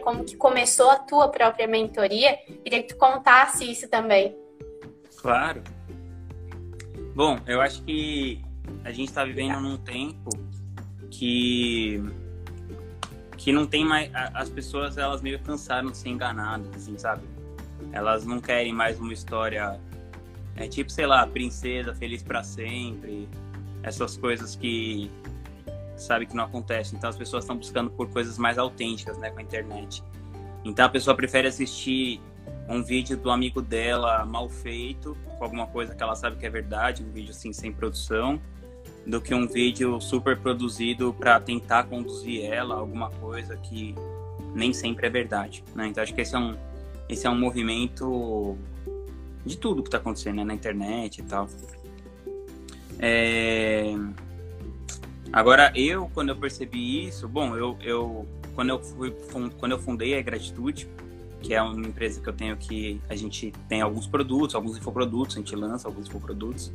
como que começou a tua própria mentoria. Queria que tu contasse isso também. Claro. Bom, eu acho que a gente está vivendo num tempo que que não tem mais as pessoas elas meio cansaram de ser enganadas, assim, sabe? Elas não querem mais uma história é tipo, sei lá, princesa feliz para sempre, essas coisas que sabe que não acontecem. Então as pessoas estão buscando por coisas mais autênticas, né, com a internet. Então a pessoa prefere assistir um vídeo do amigo dela mal feito, com alguma coisa que ela sabe que é verdade, um vídeo assim sem produção, do que um vídeo super produzido para tentar conduzir ela a alguma coisa que nem sempre é verdade, né? Então acho que esse é um esse é um movimento de tudo que está acontecendo né? na internet e tal. É... Agora eu quando eu percebi isso, bom, eu, eu quando eu fui quando eu fundei a Gratitude, que é uma empresa que eu tenho que a gente tem alguns produtos, alguns infoprodutos, a gente lança alguns infoprodutos.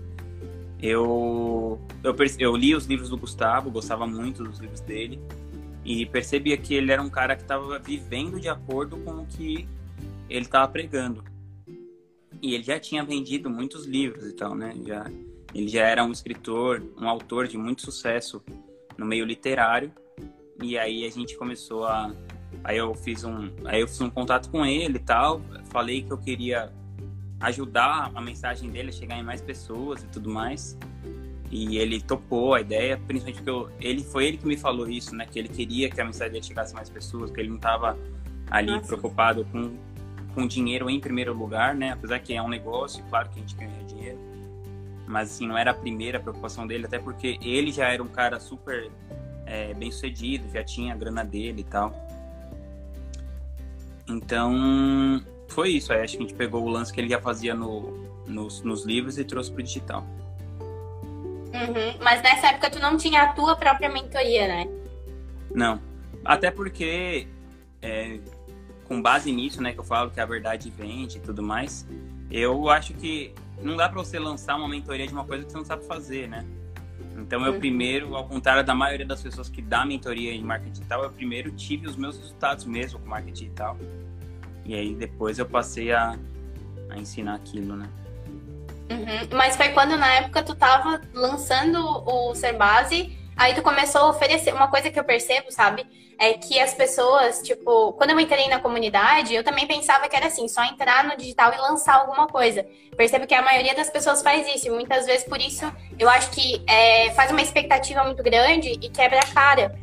Eu, eu, eu li os livros do Gustavo, gostava muito dos livros dele e percebia que ele era um cara que estava vivendo de acordo com o que ele estava pregando. E ele já tinha vendido muitos livros e tal, né? Já, ele já era um escritor, um autor de muito sucesso no meio literário. E aí a gente começou a Aí eu fiz um, aí eu fiz um contato com ele e tal, falei que eu queria ajudar a mensagem dele a chegar em mais pessoas e tudo mais. E ele topou a ideia, principalmente porque eu, ele foi ele que me falou isso, né? Que ele queria que a mensagem dele chegasse a mais pessoas, que ele não estava ali Nossa. preocupado com, com dinheiro em primeiro lugar, né? Apesar que é um negócio, claro que a gente ganha dinheiro. Mas assim, não era a primeira preocupação dele, até porque ele já era um cara super é, bem sucedido, já tinha a grana dele e tal. Então, foi isso. Aí acho que a gente pegou o lance que ele já fazia no, nos, nos livros e trouxe pro digital. Uhum. Mas nessa época tu não tinha a tua própria mentoria, né? Não. Até porque, é, com base nisso, né, que eu falo que a verdade vende e tudo mais, eu acho que não dá para você lançar uma mentoria de uma coisa que você não sabe fazer, né? Então, eu uhum. primeiro, ao contrário da maioria das pessoas que dá mentoria em marketing digital, eu primeiro tive os meus resultados mesmo com marketing digital. E aí depois eu passei a, a ensinar aquilo, né? Uhum. Mas foi quando na época tu tava lançando o Ser Base, aí tu começou a oferecer. Uma coisa que eu percebo, sabe? É que as pessoas, tipo, quando eu entrei na comunidade, eu também pensava que era assim, só entrar no digital e lançar alguma coisa. Percebo que a maioria das pessoas faz isso, e muitas vezes por isso eu acho que é, faz uma expectativa muito grande e quebra a cara.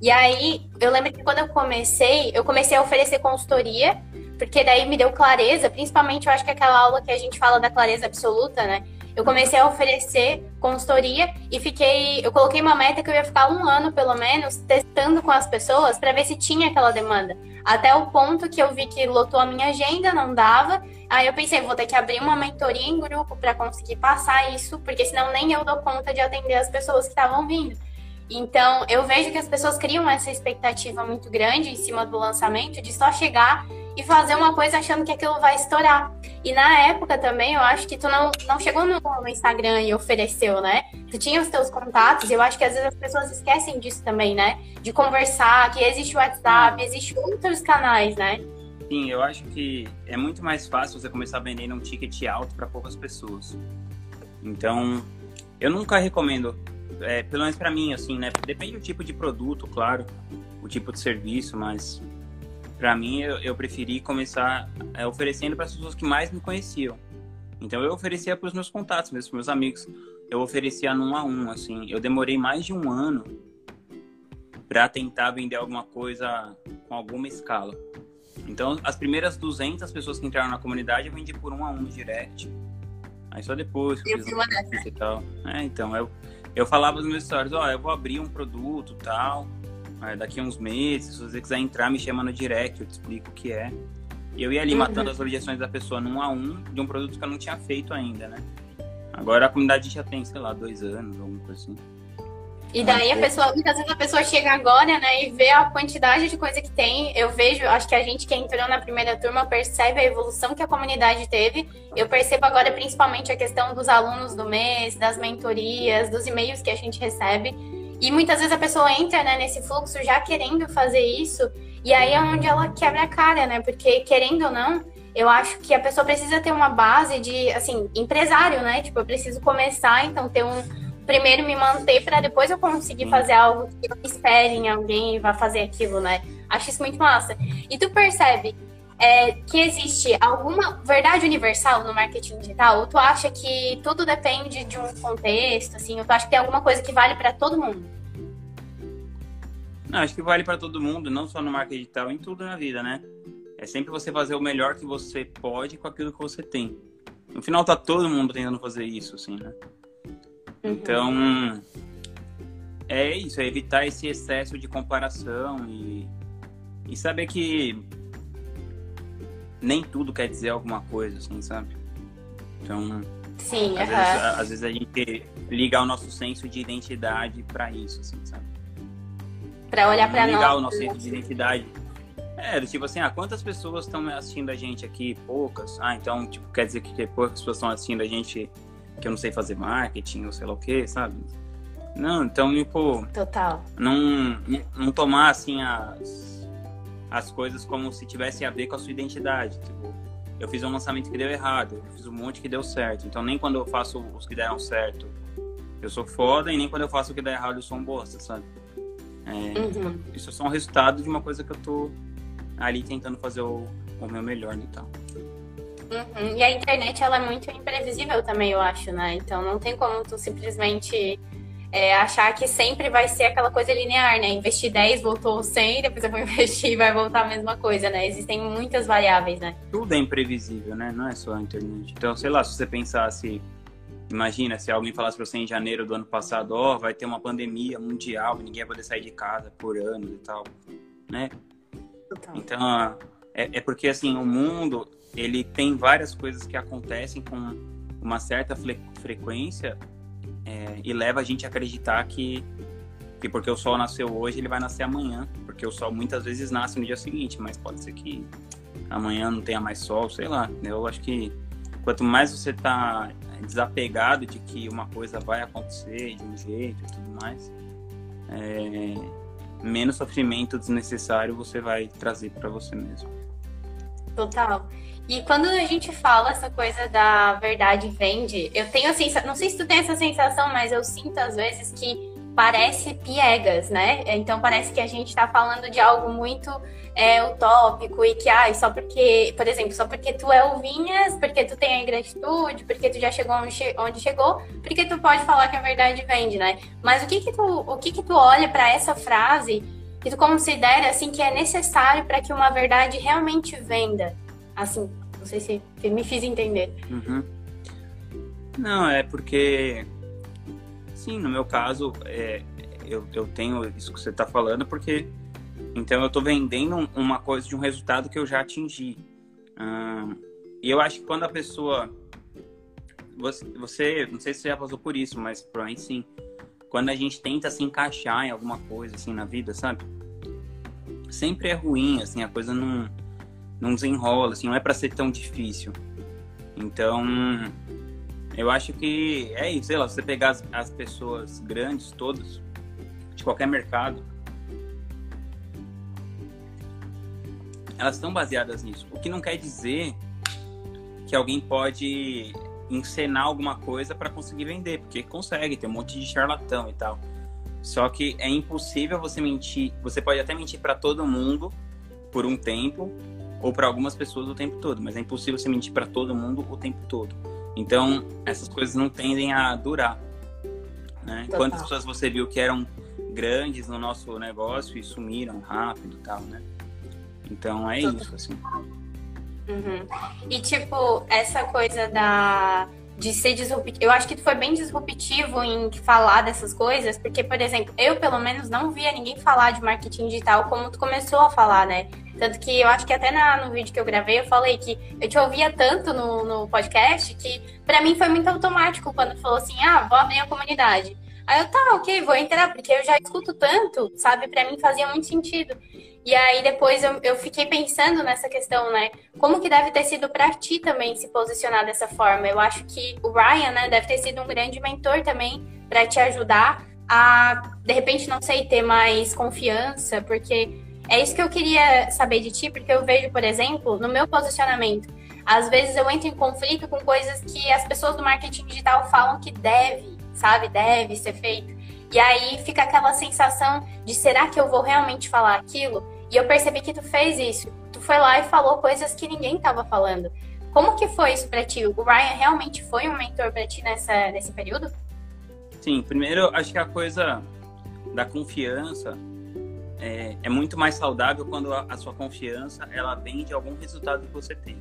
E aí, eu lembro que quando eu comecei, eu comecei a oferecer consultoria porque daí me deu clareza, principalmente eu acho que aquela aula que a gente fala da clareza absoluta, né? Eu comecei a oferecer consultoria e fiquei. Eu coloquei uma meta que eu ia ficar um ano, pelo menos, testando com as pessoas para ver se tinha aquela demanda. Até o ponto que eu vi que lotou a minha agenda, não dava. Aí eu pensei, vou ter que abrir uma mentoria em grupo para conseguir passar isso, porque senão nem eu dou conta de atender as pessoas que estavam vindo. Então, eu vejo que as pessoas criam essa expectativa muito grande em cima do lançamento de só chegar e fazer uma coisa achando que aquilo vai estourar. E na época também, eu acho que tu não, não chegou no, no Instagram e ofereceu, né? Tu tinha os teus contatos, e eu acho que às vezes as pessoas esquecem disso também, né? De conversar, que existe o WhatsApp, existe outros canais, né? Sim, eu acho que é muito mais fácil você começar a vender um ticket alto para poucas pessoas. Então, eu nunca recomendo, é, pelo menos para mim, assim, né? Depende do tipo de produto, claro, o tipo de serviço, mas para mim, eu, eu, preferi começar é, oferecendo para as pessoas que mais me conheciam. Então, eu oferecia para os meus contatos, mesmo para meus amigos. Eu oferecia num a um, assim. Eu demorei mais de um ano para tentar vender alguma coisa com alguma escala. Então, as primeiras 200 pessoas que entraram na comunidade, eu vendi por um a um no direct. Aí só depois que eu fiz uma e tal. É, então, eu, eu falava nos meus stories, ó, oh, eu vou abrir um produto tal daqui a uns meses, se você quiser entrar, me chama no direct, eu te explico o que é. E eu ia ali uhum. matando as objeções da pessoa num a um de um produto que eu não tinha feito ainda, né? Agora a comunidade já tem, sei lá, dois anos, alguma coisa assim. E daí a pessoa, muitas vezes a pessoa chega agora, né, e vê a quantidade de coisa que tem. Eu vejo, acho que a gente que entrou na primeira turma percebe a evolução que a comunidade teve. Eu percebo agora principalmente a questão dos alunos do mês, das mentorias, dos e-mails que a gente recebe. E muitas vezes a pessoa entra né, nesse fluxo já querendo fazer isso E aí é onde ela quebra a cara, né? Porque, querendo ou não, eu acho que a pessoa precisa ter uma base de, assim, empresário, né? Tipo, eu preciso começar, então ter um. Primeiro me manter para depois eu conseguir fazer algo que eu espere em alguém e vá fazer aquilo, né? Acho isso muito massa. E tu percebe é, que existe alguma verdade universal no marketing digital? Ou tu acha que tudo depende de um contexto, assim? Ou tu acha que tem alguma coisa que vale para todo mundo? Não, acho que vale para todo mundo, não só no marketing digital, em tudo na vida, né? É sempre você fazer o melhor que você pode com aquilo que você tem. No final tá todo mundo tentando fazer isso, assim, né? Uhum. Então, é isso, é evitar esse excesso de comparação e, e saber que nem tudo quer dizer alguma coisa, assim, sabe? Então, Sim, às, vezes, às vezes a gente liga o nosso senso de identidade para isso, assim, sabe? Para olhar para nós. Ligar o nosso senso de identidade é, tipo assim, ah, quantas pessoas estão assistindo a gente aqui? Poucas. Ah, então, tipo, quer dizer que poucas pessoas estão assistindo a gente que eu não sei fazer marketing ou sei lá o quê, sabe? Não, então, tipo... Total. Não, não tomar, assim, as, as coisas como se tivesse a ver com a sua identidade. Tipo, eu fiz um lançamento que deu errado, eu fiz um monte que deu certo. Então, nem quando eu faço os que deram certo, eu sou foda, e nem quando eu faço o que dá errado, eu sou um bosta, sabe? É, uhum. Isso é só um resultado de uma coisa que eu tô ali tentando fazer o, o meu melhor e tal. Uhum. E a internet, ela é muito imprevisível também, eu acho, né? Então não tem como tu simplesmente é, achar que sempre vai ser aquela coisa linear, né? Investir 10, voltou 100, depois eu vou investir e vai voltar a mesma coisa, né? Existem muitas variáveis, né? Tudo é imprevisível, né? Não é só a internet. Então, sei lá, se você pensasse... Imagina se alguém falasse para você em janeiro do ano passado, ó, oh, vai ter uma pandemia mundial, ninguém vai poder sair de casa por anos e tal, né? Então, é, é porque assim, o mundo, ele tem várias coisas que acontecem com uma certa frequência é, e leva a gente a acreditar que, que porque o sol nasceu hoje, ele vai nascer amanhã. Porque o sol muitas vezes nasce no dia seguinte, mas pode ser que amanhã não tenha mais sol, sei lá. Eu acho que quanto mais você está desapegado de que uma coisa vai acontecer de um jeito e tudo mais, é, menos sofrimento desnecessário você vai trazer para você mesmo. Total. E quando a gente fala essa coisa da verdade vende, eu tenho a sensação, não sei se tu tem essa sensação, mas eu sinto às vezes que parece piegas, né? Então parece que a gente está falando de algo muito é, utópico e que, ah, só porque, por exemplo, só porque tu é ovinhas, porque tu tem a gratitude, porque tu já chegou onde, chegou, porque tu pode falar que a verdade vende, né? Mas o que que tu, o que que tu olha para essa frase que tu considera, assim, que é necessário para que uma verdade realmente venda? Assim, não sei se me fiz entender. Uhum. Não, é porque, sim, no meu caso, é, eu, eu tenho isso que você está falando, porque então eu estou vendendo uma coisa de um resultado que eu já atingi. e eu acho que quando a pessoa. Você, você, não sei se você já passou por isso, mas provavelmente sim. Quando a gente tenta se encaixar em alguma coisa assim na vida, sabe? Sempre é ruim, assim, a coisa não, não desenrola, assim, não é para ser tão difícil. Então, eu acho que é isso, sei lá, você pegar as, as pessoas grandes, todas, de qualquer mercado, elas estão baseadas nisso. O que não quer dizer que alguém pode encenar alguma coisa para conseguir vender, porque consegue, tem um monte de charlatão e tal. Só que é impossível você mentir. Você pode até mentir para todo mundo por um tempo ou para algumas pessoas o tempo todo, mas é impossível você mentir para todo mundo o tempo todo. Então, essas coisas não tendem a durar. Né? Quantas pessoas você viu que eram grandes no nosso negócio e sumiram rápido e tal, né? Então é isso, assim. Uhum. E tipo, essa coisa da de ser disruptivo. Eu acho que tu foi bem disruptivo em falar dessas coisas, porque, por exemplo, eu pelo menos não via ninguém falar de marketing digital como tu começou a falar, né? Tanto que eu acho que até na, no vídeo que eu gravei eu falei que eu te ouvia tanto no, no podcast que para mim foi muito automático quando tu falou assim: ah, vou abrir a comunidade. Aí eu, tá, ok, vou entrar, porque eu já escuto tanto, sabe? Para mim fazia muito sentido. E aí depois eu, eu fiquei pensando nessa questão, né? Como que deve ter sido para ti também se posicionar dessa forma? Eu acho que o Ryan, né, deve ter sido um grande mentor também para te ajudar a, de repente, não sei, ter mais confiança, porque É isso que eu queria saber de ti, porque eu vejo, por exemplo, no meu posicionamento, às vezes eu entro em conflito com coisas que as pessoas do marketing digital falam que deve, sabe, deve ser feito. E aí fica aquela sensação de será que eu vou realmente falar aquilo? E eu percebi que tu fez isso. Tu foi lá e falou coisas que ninguém estava falando. Como que foi isso para ti? O Ryan realmente foi um mentor para ti nessa, nesse período? Sim, primeiro acho que a coisa da confiança é, é muito mais saudável quando a, a, sua confiança ela vem de algum resultado que você tem.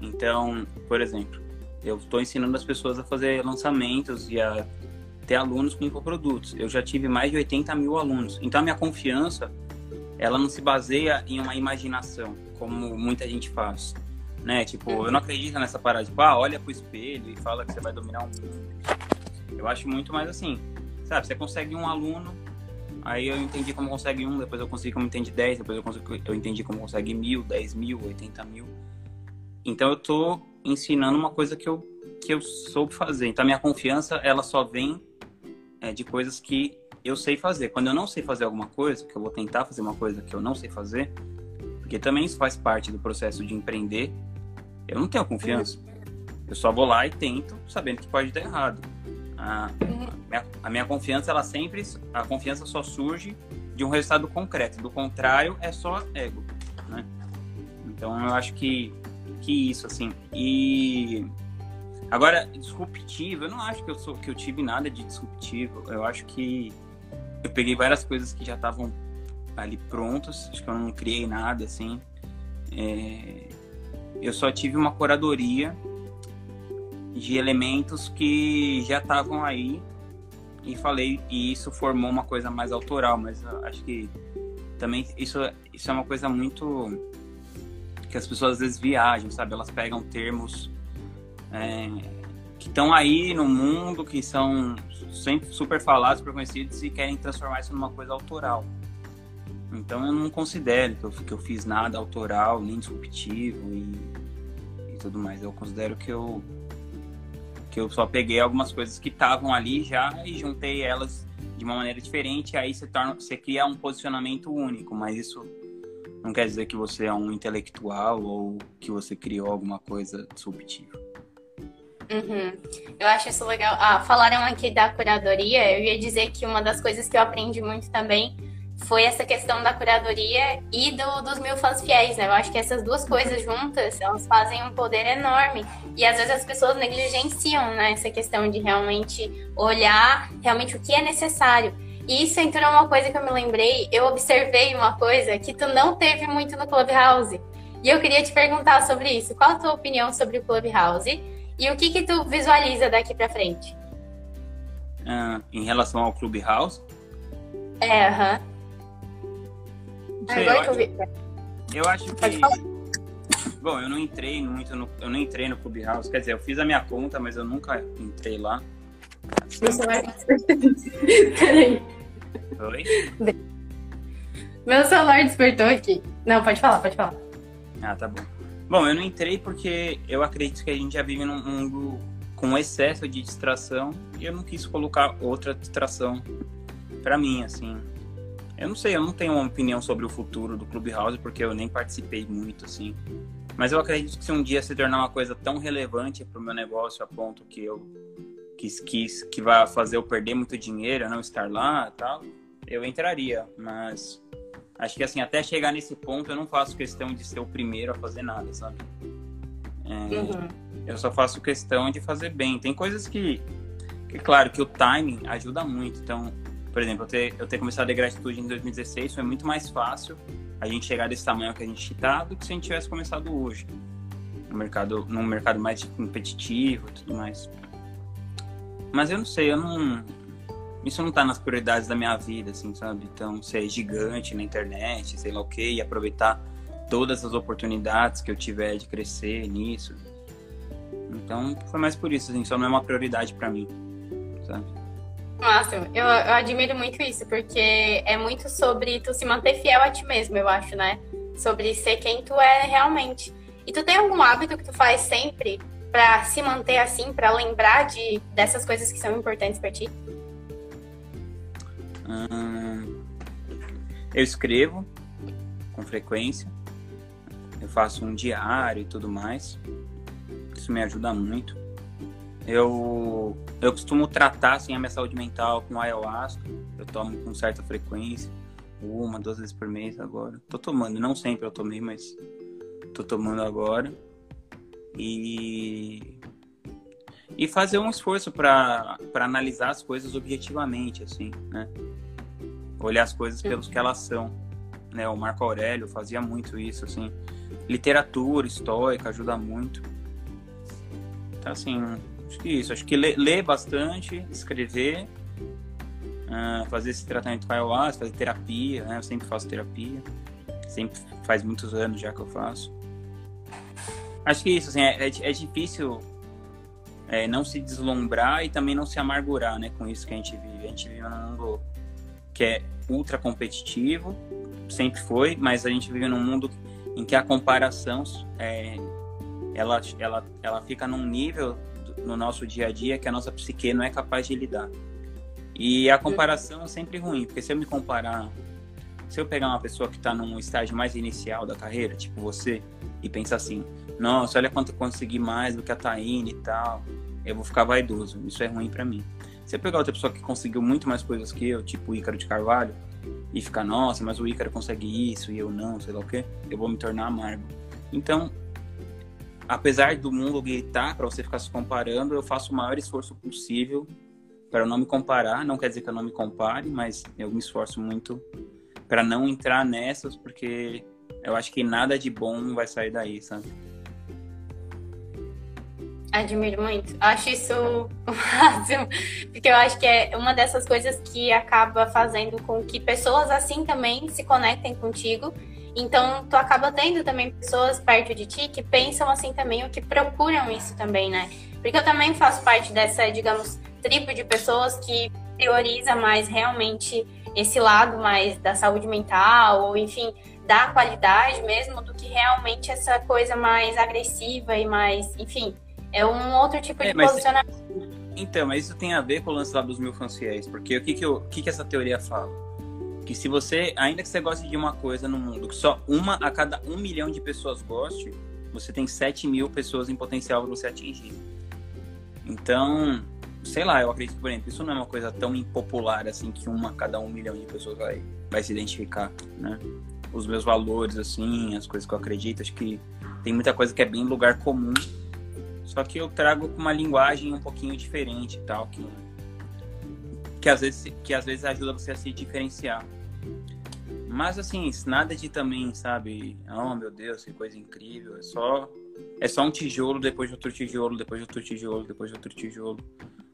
Então, por exemplo, eu estou ensinando as pessoas a fazer lançamentos e a ter alunos com infoprodutos. Eu já tive mais de 80 mil alunos. Então, a minha confiança ela não se baseia em uma imaginação, como muita gente faz. Né? Tipo, eu não acredito nessa parada, tipo, ah, olha pro espelho e fala que você vai dominar um mundo. Eu acho muito mais assim, sabe? Você consegue um aluno, aí eu entendi como consegue um, depois eu consegui como entendi dez, depois eu, consegui, eu entendi como consegue mil, dez mil, oitenta mil. Então eu tô ensinando uma coisa que eu, que eu soube fazer. Então a minha confiança, ela só vem é, de coisas que eu sei fazer. Quando eu não sei fazer alguma coisa, que eu vou tentar fazer uma coisa que eu não sei fazer, porque também isso faz parte do processo de empreender, eu não tenho confiança. Eu só vou lá e tento, sabendo que pode dar errado. A, a, minha, a minha confiança, ela sempre, a confiança só surge de um resultado concreto. Do contrário, é só ego, né? Então, eu acho que, que isso, assim. E agora, disruptivo, eu não acho que eu sou que eu tive nada de disruptivo. Eu acho que eu peguei várias coisas que já estavam ali prontas. Acho que eu não criei nada, assim. É, eu só tive uma curadoria de elementos que já estavam aí e falei e isso formou uma coisa mais autoral mas acho que também isso isso é uma coisa muito que as pessoas às vezes viajam sabe elas pegam termos é, que estão aí no mundo que são sempre super falados super conhecidos e querem transformar isso numa coisa autoral. Então eu não considero que eu, que eu fiz nada autoral nem disruptivo e, e tudo mais. Eu considero que eu que eu só peguei algumas coisas que estavam ali já e juntei elas de uma maneira diferente, aí você torna, você cria um posicionamento único, mas isso não quer dizer que você é um intelectual ou que você criou alguma coisa disruptiva. Uhum. Eu acho isso legal. Ah, falaram aqui da curadoria. Eu ia dizer que uma das coisas que eu aprendi muito também foi essa questão da curadoria e do, dos mil fãs fiéis, né? Eu acho que essas duas coisas juntas, elas fazem um poder enorme. E às vezes as pessoas negligenciam, né? Essa questão de realmente olhar realmente o que é necessário. E isso entrou uma coisa que eu me lembrei. Eu observei uma coisa que tu não teve muito no Clubhouse. E eu queria te perguntar sobre isso. Qual a tua opinião sobre o Clubhouse? E o que que tu visualiza daqui para frente? Uh, em relação ao Clubhouse? É, aham. -huh. Sei, Agora eu, que eu vi. Eu acho que. Bom, eu não entrei muito no. Eu não entrei no Clubhouse. Quer dizer, eu fiz a minha conta, mas eu nunca entrei lá. Meu celular. Peraí. Oi? Meu celular despertou aqui. Não, pode falar, pode falar. Ah, tá bom. Bom, eu não entrei porque eu acredito que a gente já vive num mundo com excesso de distração e eu não quis colocar outra distração para mim, assim. Eu não sei, eu não tenho uma opinião sobre o futuro do Clubhouse, porque eu nem participei muito, assim. Mas eu acredito que se um dia se tornar uma coisa tão relevante para o meu negócio a ponto que eu quis, quis que vai fazer eu perder muito dinheiro, não estar lá tal, eu entraria. Mas acho que assim, até chegar nesse ponto, eu não faço questão de ser o primeiro a fazer nada, sabe? É, uhum. Eu só faço questão de fazer bem. Tem coisas que, que, claro, que o timing ajuda muito. Então, por exemplo, eu ter, eu ter começado a gratitude em 2016 foi muito mais fácil a gente chegar desse tamanho que a gente está do que se a gente tivesse começado hoje. No mercado, num mercado mais competitivo e tudo mais. Mas eu não sei, eu não. Isso não tá nas prioridades da minha vida, assim, sabe? Então, ser gigante na internet, sei lá o quê, e aproveitar todas as oportunidades que eu tiver de crescer nisso. Então, foi mais por isso, assim, só não é uma prioridade para mim, sabe? Massa, eu, eu admiro muito isso, porque é muito sobre tu se manter fiel a ti mesmo, eu acho, né? Sobre ser quem tu é realmente. E tu tem algum hábito que tu faz sempre para se manter assim, para lembrar de dessas coisas que são importantes para ti? Eu escrevo. com frequência. Eu faço um diário e tudo mais. Isso me ajuda muito. Eu, eu costumo tratar assim, a minha saúde mental com ayahuasca. Eu tomo com certa frequência. Uma, duas vezes por mês agora. Tô tomando, não sempre eu tomei, mas tô tomando agora. E e fazer um esforço para analisar as coisas objetivamente, assim, né? Olhar as coisas pelos que elas são, né? O Marco Aurélio fazia muito isso, assim. Literatura histórica ajuda muito. Então, assim, acho que isso. Acho que ler, bastante, escrever, uh, fazer esse tratamento com ayahuasca, fazer terapia, né? Eu sempre faço terapia. Sempre faz muitos anos já que eu faço. Acho que isso, assim, é, é, é difícil é, não se deslumbrar e também não se amargurar, né, com isso que a gente vive. A gente vive num mundo que é ultra competitivo, sempre foi, mas a gente vive num mundo em que a comparação é, ela, ela, ela fica num nível no nosso dia a dia que a nossa psique não é capaz de lidar. E a comparação é sempre ruim, porque se eu me comparar, se eu pegar uma pessoa que está num estágio mais inicial da carreira, tipo você, e pensar assim, nossa, olha quanto eu consegui mais do que a Taine e tal, eu vou ficar vaidoso. Isso é ruim para mim. Se eu pegar outra pessoa que conseguiu muito mais coisas que eu, tipo o Ícaro de Carvalho, e ficar, nossa, mas o Ícaro consegue isso e eu não, sei lá o quê, eu vou me tornar amargo. Então, apesar do mundo gritar para você ficar se comparando, eu faço o maior esforço possível para não me comparar. Não quer dizer que eu não me compare, mas eu me esforço muito para não entrar nessas, porque eu acho que nada de bom vai sair daí, sabe? Admiro muito. Acho isso o máximo. Porque eu acho que é uma dessas coisas que acaba fazendo com que pessoas assim também se conectem contigo. Então, tu acaba tendo também pessoas perto de ti que pensam assim também, ou que procuram isso também, né? Porque eu também faço parte dessa, digamos, tribo de pessoas que prioriza mais realmente esse lado mais da saúde mental, ou enfim, da qualidade mesmo, do que realmente essa coisa mais agressiva e mais, enfim, é um outro tipo é, de posicionamento. Então, mas isso tem a ver com o lance lá dos mil fãs fiéis, porque o que que, eu, o que que essa teoria fala? Que se você, ainda que você goste de uma coisa no mundo, que só uma a cada um milhão de pessoas goste, você tem 7 mil pessoas em potencial para você atingir. Então, sei lá, eu acredito por exemplo, isso não é uma coisa tão impopular assim que uma a cada um milhão de pessoas vai, vai se identificar, né? Os meus valores, assim, as coisas que eu acredito, acho que tem muita coisa que é bem lugar comum só que eu trago com uma linguagem um pouquinho diferente e tal, que, que, às vezes, que às vezes ajuda você a se diferenciar. Mas assim, nada de também, sabe? Oh meu Deus, que coisa incrível. É só, é só um tijolo, depois de outro tijolo, depois de outro tijolo, depois de outro tijolo.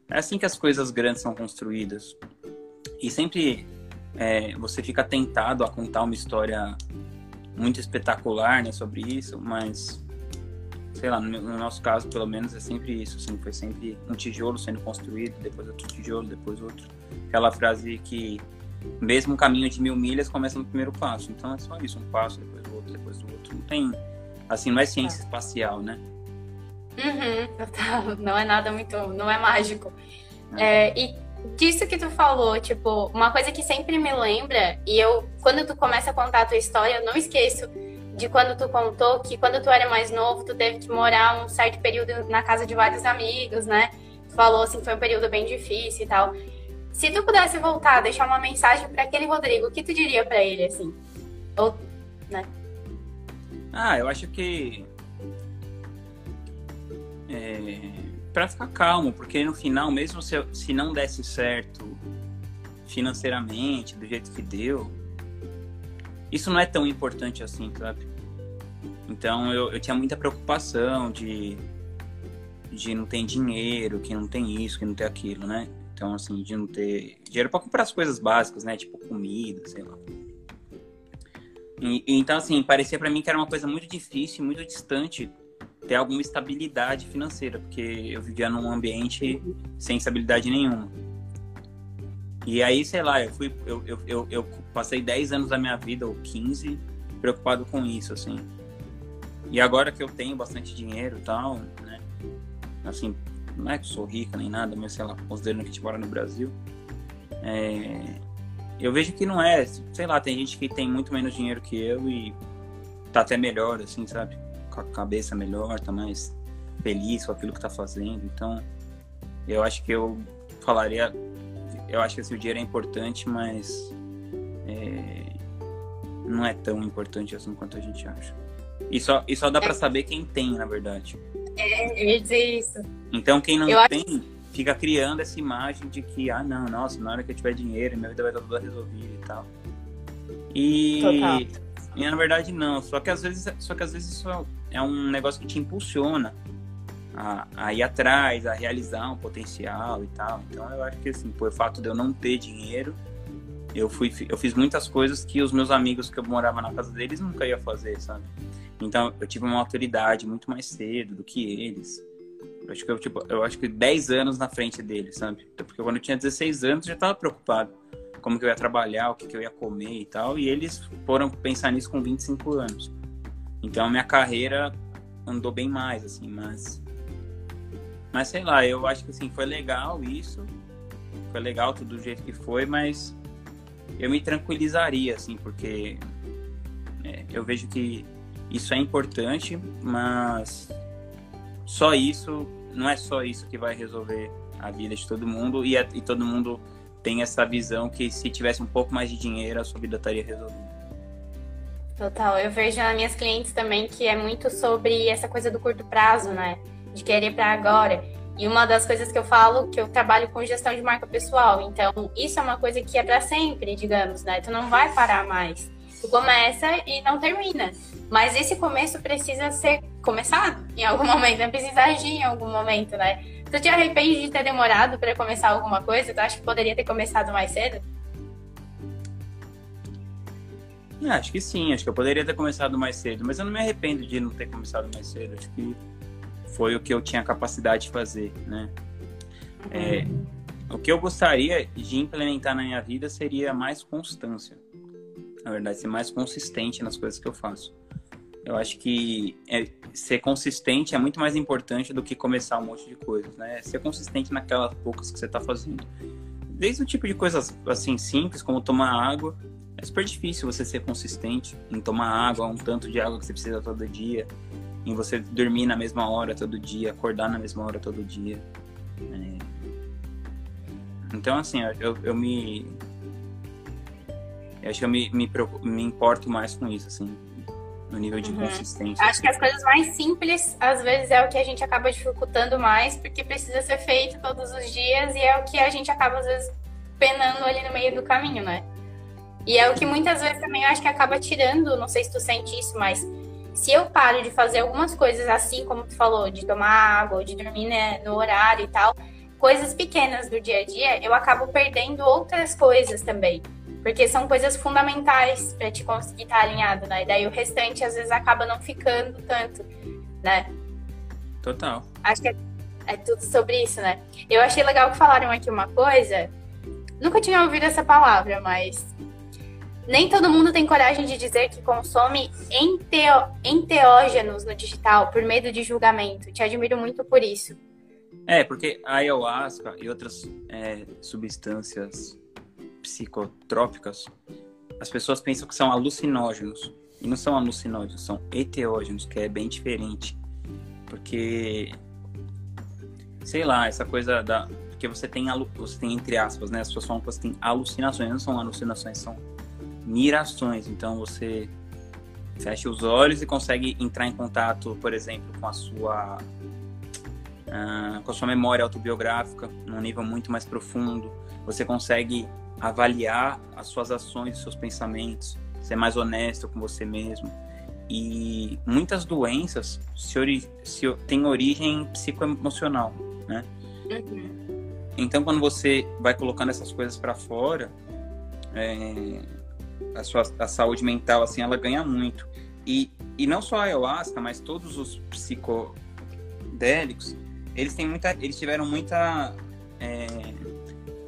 É assim que as coisas grandes são construídas. E sempre é, você fica tentado a contar uma história muito espetacular né, sobre isso, mas sei lá, no, nosso caso, pelo menos, é sempre isso, assim, foi sempre um tijolo sendo construído, depois outro tijolo, depois outro. Aquela frase que mesmo um caminho de mil milhas começa no primeiro passo. Então é só isso, um passo, depois do outro, depois do outro. Não tem, assim, não é ciência espacial, né? Uhum, não é nada muito, não é mágico. É. É, e disso que tu falou, tipo, uma coisa que sempre me lembra, e eu, quando tu começa a contar a tua história, eu não esqueço de quando tu contou que quando tu era mais novo, tu teve que morar um certo período na casa de vários amigos, né? Tu falou assim foi um período bem difícil e tal. Se tu pudesse voltar, deixar uma mensagem para aquele Rodrigo, o que tu diria para ele assim? Ou, né? Ah, eu acho que é, para ficar calmo, porque no final, mesmo se, se não desse certo financeiramente, do jeito que deu, isso não é tão importante assim, sabe? Então eu, eu tinha muita preocupação de, de não ter dinheiro, que não tem isso, que não tem aquilo, né? Então, assim, de não ter dinheiro para comprar as coisas básicas, né? Tipo comida, sei lá. E, então, assim, parecia para mim que era uma coisa muito difícil, muito distante ter alguma estabilidade financeira, porque eu vivia num ambiente sem estabilidade nenhuma. E aí, sei lá, eu fui. Eu, eu, eu, eu, passei 10 anos da minha vida, ou 15, preocupado com isso, assim. E agora que eu tenho bastante dinheiro e tal, né? Assim, não é que sou rica nem nada, mas sei lá, considerando que a gente mora no Brasil. É... eu vejo que não é, sei lá, tem gente que tem muito menos dinheiro que eu e tá até melhor, assim, sabe? Com a cabeça melhor, tá mais feliz com aquilo que tá fazendo. Então, eu acho que eu falaria, eu acho que assim, o dinheiro é importante, mas é, não é tão importante assim quanto a gente acha. E só, e só dá é. para saber quem tem, na verdade. É, eu ia dizer isso. Então, quem não eu tem, acho... fica criando essa imagem de que, ah, não, nossa, na hora que eu tiver dinheiro, minha vida vai estar toda resolvida e tal. E, Total. e na verdade, não. Só que às vezes, só que às vezes isso é um negócio que te impulsiona a, a ir atrás, a realizar um potencial e tal. Então, eu acho que, assim, por fato de eu não ter dinheiro, eu fui eu fiz muitas coisas que os meus amigos que eu morava na casa deles nunca ia fazer, sabe? Então eu tive uma autoridade muito mais cedo do que eles. Eu acho que eu, tipo, eu acho que 10 anos na frente deles, sabe? Porque quando eu tinha 16 anos eu já estava preocupado como que eu ia trabalhar, o que, que eu ia comer e tal, e eles foram pensar nisso com 25 anos. Então a minha carreira andou bem mais assim, mas mas sei lá, eu acho que assim foi legal isso. Foi legal tudo do jeito que foi, mas eu me tranquilizaria, assim, porque é, eu vejo que isso é importante, mas só isso, não é só isso que vai resolver a vida de todo mundo e, e todo mundo tem essa visão que se tivesse um pouco mais de dinheiro, a sua vida estaria resolvida. Total, eu vejo nas minhas clientes também que é muito sobre essa coisa do curto prazo, né? De querer para agora. E uma das coisas que eu falo, que eu trabalho com gestão de marca pessoal. Então, isso é uma coisa que é para sempre, digamos, né? Tu não vai parar mais. Tu começa e não termina. Mas esse começo precisa ser começado em algum momento, né? precisa agir em algum momento, né? Tu te arrepende de ter demorado para começar alguma coisa? Tu acha que poderia ter começado mais cedo? É, acho que sim, acho que eu poderia ter começado mais cedo, mas eu não me arrependo de não ter começado mais cedo. Acho que foi o que eu tinha capacidade de fazer, né? É, o que eu gostaria de implementar na minha vida seria mais constância. Na verdade, ser mais consistente nas coisas que eu faço. Eu acho que é, ser consistente é muito mais importante do que começar um monte de coisas, né? Ser consistente naquelas poucas que você está fazendo. Desde o tipo de coisas assim simples, como tomar água, é super difícil você ser consistente em tomar água, um tanto de água que você precisa todo dia, em você dormir na mesma hora todo dia, acordar na mesma hora todo dia. É... Então, assim, eu, eu me. Eu acho que eu me, me, me importo mais com isso, assim, no nível de uhum. consistência. Acho que as coisas mais simples, às vezes, é o que a gente acaba dificultando mais, porque precisa ser feito todos os dias e é o que a gente acaba, às vezes, penando ali no meio do caminho, né? E é o que muitas vezes também eu acho que acaba tirando, não sei se tu sente isso, mas se eu paro de fazer algumas coisas assim, como tu falou, de tomar água, de dormir né, no horário e tal, coisas pequenas do dia a dia, eu acabo perdendo outras coisas também. Porque são coisas fundamentais para te conseguir estar alinhado, né? E daí o restante às vezes acaba não ficando tanto, né? Total. Acho que é, é tudo sobre isso, né? Eu achei legal que falaram aqui uma coisa. Nunca tinha ouvido essa palavra, mas nem todo mundo tem coragem de dizer que consome enteo, enteógenos no digital por medo de julgamento. Te admiro muito por isso. É, porque a ayahuasca e outras é, substâncias psicotrópicas, as pessoas pensam que são alucinógenos. E não são alucinógenos, são enteógenos, que é bem diferente. Porque, sei lá, essa coisa da. Porque você tem, você tem entre aspas, né? As pessoas falam que você tem alucinações, não são alucinações, são mirações. Então você fecha os olhos e consegue entrar em contato, por exemplo, com a sua uh, com a sua memória autobiográfica num nível muito mais profundo. Você consegue avaliar as suas ações, os seus pensamentos, ser mais honesto com você mesmo. E muitas doenças se, ori se têm origem psicoemocional, né? Uhum. Então, quando você vai colocando essas coisas para fora, é, a sua a saúde mental assim ela ganha muito. E, e não só a ayahuasca mas todos os psicodélicos eles têm muita eles tiveram muita é,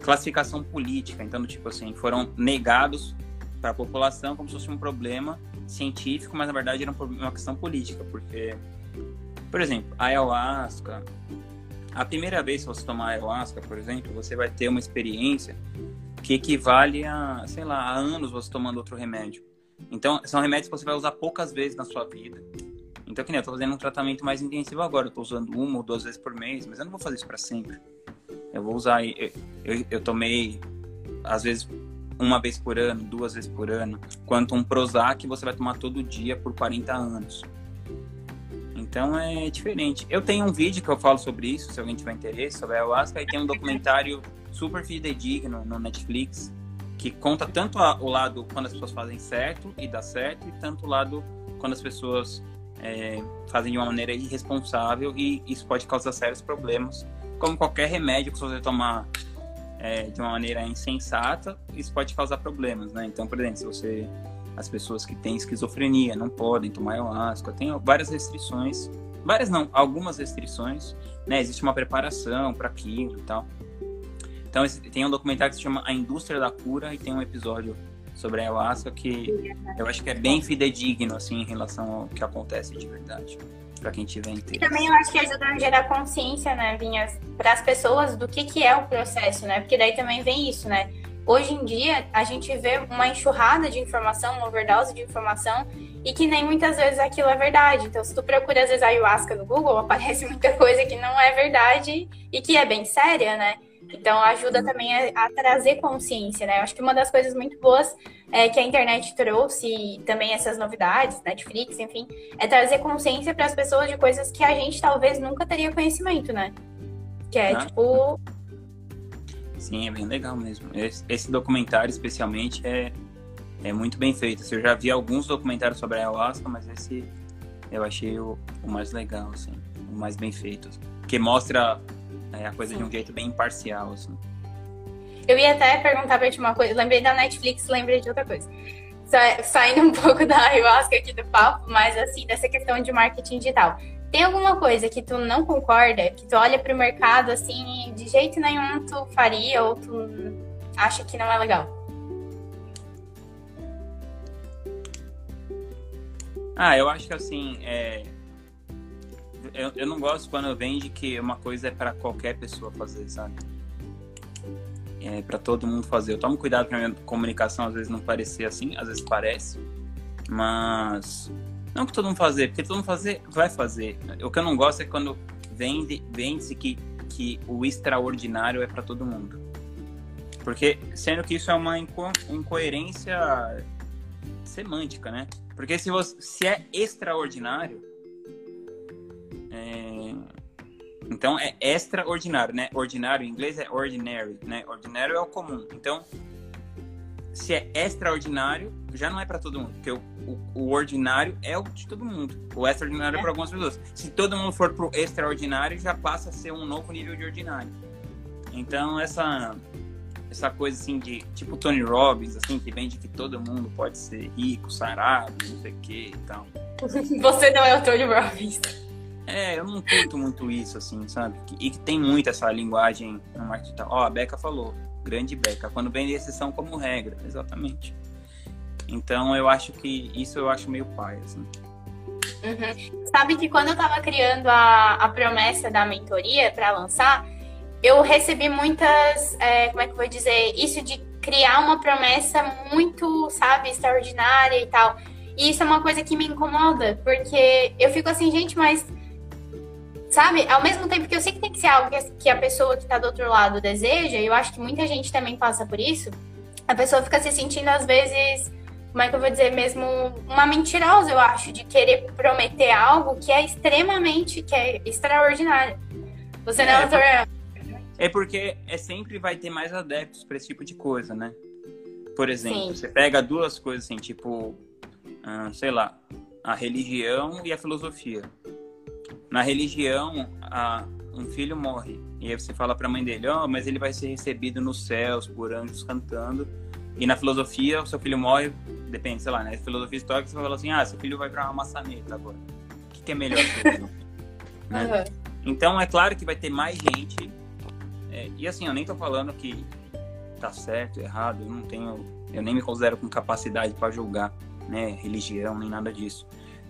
classificação política. Então tipo assim foram negados para a população como se fosse um problema científico mas na verdade era uma questão política porque por exemplo a ayahuasca a primeira vez que você tomar ayahuasca por exemplo você vai ter uma experiência que equivale a, sei lá, a anos você tomando outro remédio. Então, são remédios que você vai usar poucas vezes na sua vida. Então, que nem eu tô fazendo um tratamento mais intensivo agora. Eu tô usando uma ou duas vezes por mês, mas eu não vou fazer isso para sempre. Eu vou usar. Eu, eu, eu, tomei, às vezes, uma vez por ano, duas vezes por ano. Quanto um Prozac você vai tomar todo dia por 40 anos. Então é diferente. Eu tenho um vídeo que eu falo sobre isso, se alguém tiver interesse, sobre a ayahuasca, e tem um documentário super fidedigno no Netflix, que conta tanto a, o lado quando as pessoas fazem certo e dá certo, e tanto o lado quando as pessoas é, fazem de uma maneira irresponsável e isso pode causar sérios problemas. Como qualquer remédio que você tomar é, de uma maneira insensata, isso pode causar problemas, né? Então, por exemplo, se você as pessoas que têm esquizofrenia não podem tomar ayahuasca, tem várias restrições, várias não, algumas restrições, né? Existe uma preparação para aquilo e tal. Então, tem um documentário que se chama A Indústria da Cura e tem um episódio sobre a ayahuasca que eu acho que é bem fidedigno, assim, em relação ao que acontece de verdade, para quem tiver interesse. E também eu acho que ajuda a gerar consciência, né, Vinhas, para as pessoas do que, que é o processo, né? Porque daí também vem isso, né? Hoje em dia, a gente vê uma enxurrada de informação, uma overdose de informação, e que nem muitas vezes aquilo é verdade. Então, se tu procura, às vezes, a ayahuasca no Google, aparece muita coisa que não é verdade e que é bem séria, né? Então, ajuda também a, a, trazer consciência, né? Eu acho que uma das coisas muito boas é, que a internet trouxe, também essas novidades, Netflix, enfim, é trazer consciência para as pessoas de coisas que a gente talvez nunca teria conhecimento, né? Que é, ah. tipo, Sim, é bem legal mesmo. Esse, esse documentário, especialmente, é, é muito bem feito. Eu já vi alguns documentários sobre a ayahuasca, mas esse eu achei o, o mais legal, assim, o mais bem feito. Assim, que mostra é, a coisa Sim. de um jeito bem imparcial, assim. Eu ia até perguntar pra ti uma coisa. Lembrei da Netflix, lembrei de outra coisa. Saindo um pouco da ayahuasca aqui do papo, mas assim, dessa questão de marketing digital. Tem alguma coisa que tu não concorda, que tu olha pro mercado assim, de jeito nenhum tu faria ou tu acha que não é legal? Ah, eu acho que assim, é... eu, eu não gosto quando vende que uma coisa é para qualquer pessoa fazer, sabe? É para todo mundo fazer. Eu tomo cuidado pra minha comunicação às vezes não parecer assim, às vezes parece, mas não que todo mundo fazer, porque todo mundo fazer, vai fazer. O que eu não gosto é quando vende, vende-se que, que o extraordinário é para todo mundo. Porque, sendo que isso é uma inco incoerência semântica, né? Porque se, você, se é extraordinário, é... então é extraordinário, né? Ordinário em inglês é ordinary, né? Ordinário é o comum. Então, se é extraordinário, já não é para todo mundo, porque o, o, o, ordinário é o de todo mundo. O extraordinário é, é para algumas pessoas. Se todo mundo for pro extraordinário, já passa a ser um novo nível de ordinário. Então, essa essa coisa assim de tipo Tony Robbins, assim, que vende que todo mundo pode ser rico, sarado, não sei o que e tal. Você não é o Tony Robbins. É, eu não curto muito isso, assim, sabe? E que tem muito essa linguagem no marketing. Ó, a Beca falou, grande beca. Quando vem exceção como regra, exatamente. Então eu acho que isso eu acho meio pai, assim. Uhum. Sabe que quando eu estava criando a, a promessa da mentoria para lançar, eu recebi muitas, é, como é que eu vou dizer, isso de criar uma promessa muito, sabe, extraordinária e tal. E isso é uma coisa que me incomoda, porque eu fico assim, gente, mas sabe? Ao mesmo tempo que eu sei que tem que ser algo que a pessoa que está do outro lado deseja, e eu acho que muita gente também passa por isso, a pessoa fica se sentindo, às vezes, como é que eu vou dizer mesmo, uma mentirosa, eu acho, de querer prometer algo que é extremamente, que é extraordinário. Você não é, é, é porque é sempre vai ter mais adeptos para esse tipo de coisa, né? Por exemplo, Sim. você pega duas coisas assim, tipo, ah, sei lá, a religião e a filosofia. Na religião, a, um filho morre. E aí você fala para a mãe dele, ó, oh, mas ele vai ser recebido nos céus por anjos cantando. E na filosofia, o seu filho morre, depende, sei lá, né? Filosofia histórica, você fala assim, ah, seu filho vai para uma maçaneta agora. O que, que é melhor né? Uhum. Então, é claro que vai ter mais gente. É, e assim, eu nem tô falando que tá certo, errado, eu não tenho, eu nem me considero com capacidade para julgar, né, religião, nem nada disso.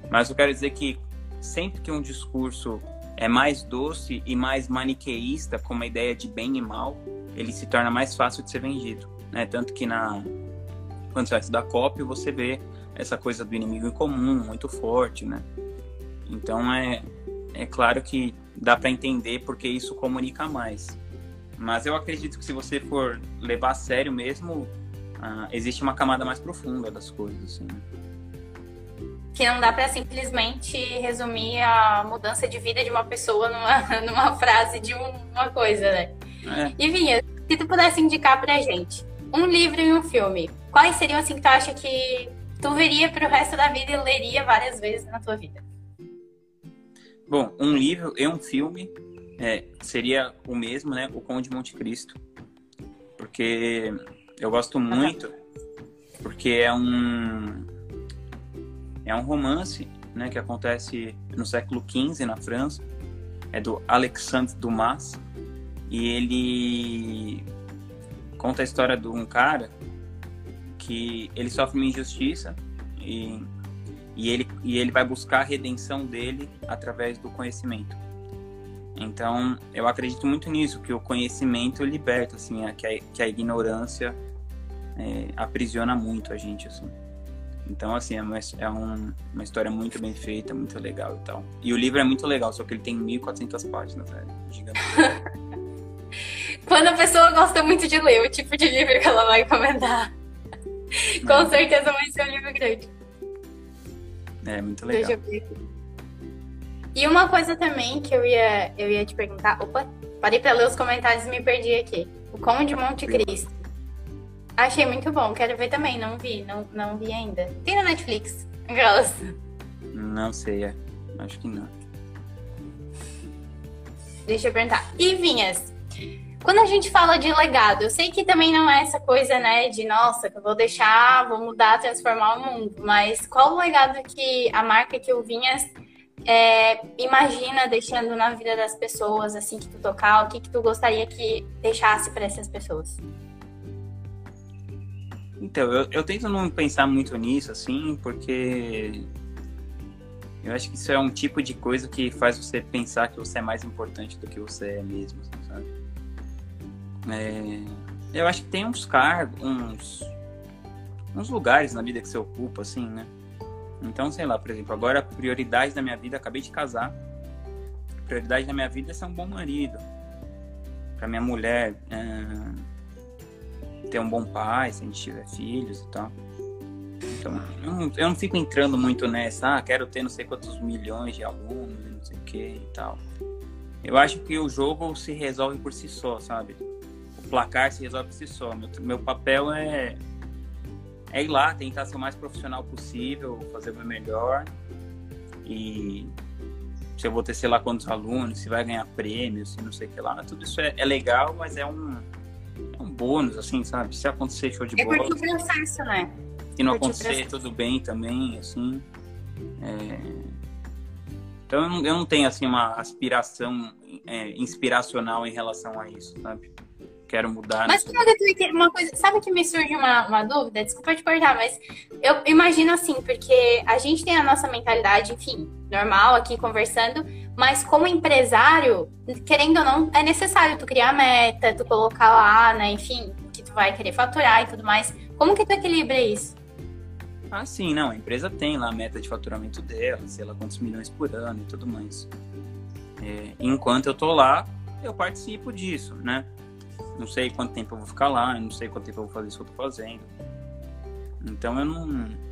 Mas eu quero dizer que sempre que um discurso é mais doce e mais maniqueísta, com uma ideia de bem e mal, ele se torna mais fácil de ser vendido. né? Tanto que na quando você vai estudar copy, você vê essa coisa do inimigo em comum muito forte, né? Então é é claro que dá para entender porque isso comunica mais. Mas eu acredito que se você for levar a sério mesmo, uh, existe uma camada mais profunda das coisas, assim. Né? Que não dá para simplesmente resumir a mudança de vida de uma pessoa numa, numa frase de uma coisa, né? É. E Vinha, se tu pudesse indicar pra gente um livro e um filme, quais seriam assim que tu acha que tu veria pro resto da vida e leria várias vezes na tua vida? Bom, um livro e um filme é, seria o mesmo, né? O Conde de Monte Cristo. Porque eu gosto muito, porque é um é um romance, né, que acontece no século XV na França. É do Alexandre Dumas e ele conta a história de um cara que ele sofre uma injustiça e, e, ele, e ele vai buscar a redenção dele através do conhecimento. Então, eu acredito muito nisso, que o conhecimento liberta, assim, que, a, que a ignorância é, aprisiona muito a gente, assim. Então, assim, é, uma, é um, uma história muito bem feita, muito legal e tal. E o livro é muito legal, só que ele tem 1.400 páginas, velho. Gigante. Quando a pessoa gosta muito de ler, o tipo de livro que ela vai comentar. Com certeza vai ser um livro grande. É, muito legal. Deixa eu ver. E uma coisa também que eu ia, eu ia te perguntar. Opa, parei pra ler os comentários e me perdi aqui. O Conde de Monte Cristo. Achei muito bom, quero ver também, não vi, não, não vi ainda. Tem na Netflix. Aquelas. Não sei, é. Acho que não. Deixa eu perguntar. E Vinhas, quando a gente fala de legado, eu sei que também não é essa coisa, né, de nossa, que eu vou deixar, vou mudar, transformar o mundo, mas qual o legado que a marca que o Vinhas é, imagina deixando na vida das pessoas, assim que tu tocar, o que, que tu gostaria que deixasse para essas pessoas? Então, eu, eu tento não pensar muito nisso, assim, porque eu acho que isso é um tipo de coisa que faz você pensar que você é mais importante do que você é mesmo, assim, sabe? É, eu acho que tem uns cargos, uns, uns lugares na vida que você ocupa, assim, né? Então, sei lá, por exemplo, agora prioridade da minha vida, acabei de casar, prioridade da minha vida é ser um bom marido. Para minha mulher, é, ter um bom pai, se a gente tiver filhos e tal. Então, eu não, eu não, fico entrando muito nessa, ah, quero ter não sei quantos milhões de alunos e não sei o que e tal. Eu acho que o jogo se resolve por si só, sabe? O placar se resolve por si só. Meu, meu papel é é ir lá, tentar ser o mais profissional possível, fazer o meu melhor. E se eu vou ter, sei lá, quantos alunos, se vai ganhar prêmios, se não sei o que lá. Tudo isso é, é legal, mas é um, é um bônus, assim, sabe? Se acontecer, show de é bola. É o processo, né? Se não acontecer, tudo bem também, assim. É... Então eu não, eu não tenho, assim, uma aspiração é, inspiracional em relação a isso, sabe? quero mudar. Mas uma coisa, sabe que me surge uma, uma dúvida? Desculpa te cortar, mas eu imagino assim, porque a gente tem a nossa mentalidade, enfim, normal aqui conversando, mas como empresário, querendo ou não, é necessário tu criar meta, tu colocar lá, né, enfim, que tu vai querer faturar e tudo mais. Como que tu equilibra isso? Ah, sim, não. A empresa tem lá a meta de faturamento dela, sei lá quantos milhões por ano e tudo mais. É, enquanto eu tô lá, eu participo disso, né? não sei quanto tempo eu vou ficar lá, não sei quanto tempo eu vou fazer isso que eu tô fazendo. Então eu não.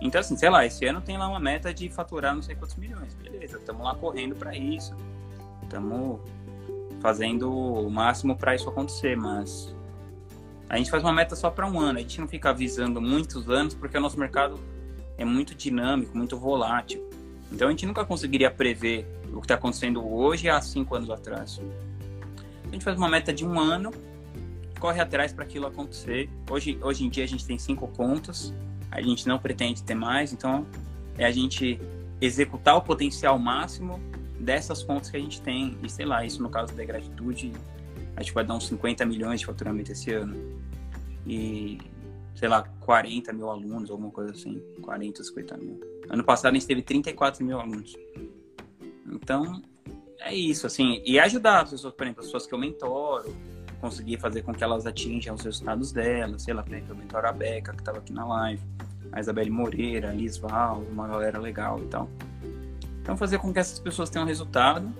Então, assim, sei lá, esse ano tem lá uma meta de faturar não sei quantos milhões. Beleza, estamos lá correndo para isso. Estamos fazendo o máximo para isso acontecer, mas a gente faz uma meta só para um ano. A gente não fica avisando muitos anos porque o nosso mercado é muito dinâmico, muito volátil. Então a gente nunca conseguiria prever o que está acontecendo hoje há cinco anos atrás. A gente faz uma meta de um ano, corre atrás para aquilo acontecer. Hoje, hoje em dia a gente tem cinco contas, a gente não pretende ter mais, então é a gente executar o potencial máximo dessas contas que a gente tem. E sei lá, isso no caso da gratitude, a gente vai dar uns 50 milhões de faturamento esse ano. E, sei lá, 40 mil alunos, alguma coisa assim. 40, 50 mil. Ano passado a gente teve 34 mil alunos. Então, é isso, assim, e ajudar as pessoas, por exemplo, as pessoas que eu mentoro, conseguir fazer com que elas atinjam os resultados delas, sei lá, por exemplo, a mentora Beca, que estava aqui na live, a Isabelle Moreira, a Liz Val, uma galera legal e tal. Então, fazer com que essas pessoas tenham resultado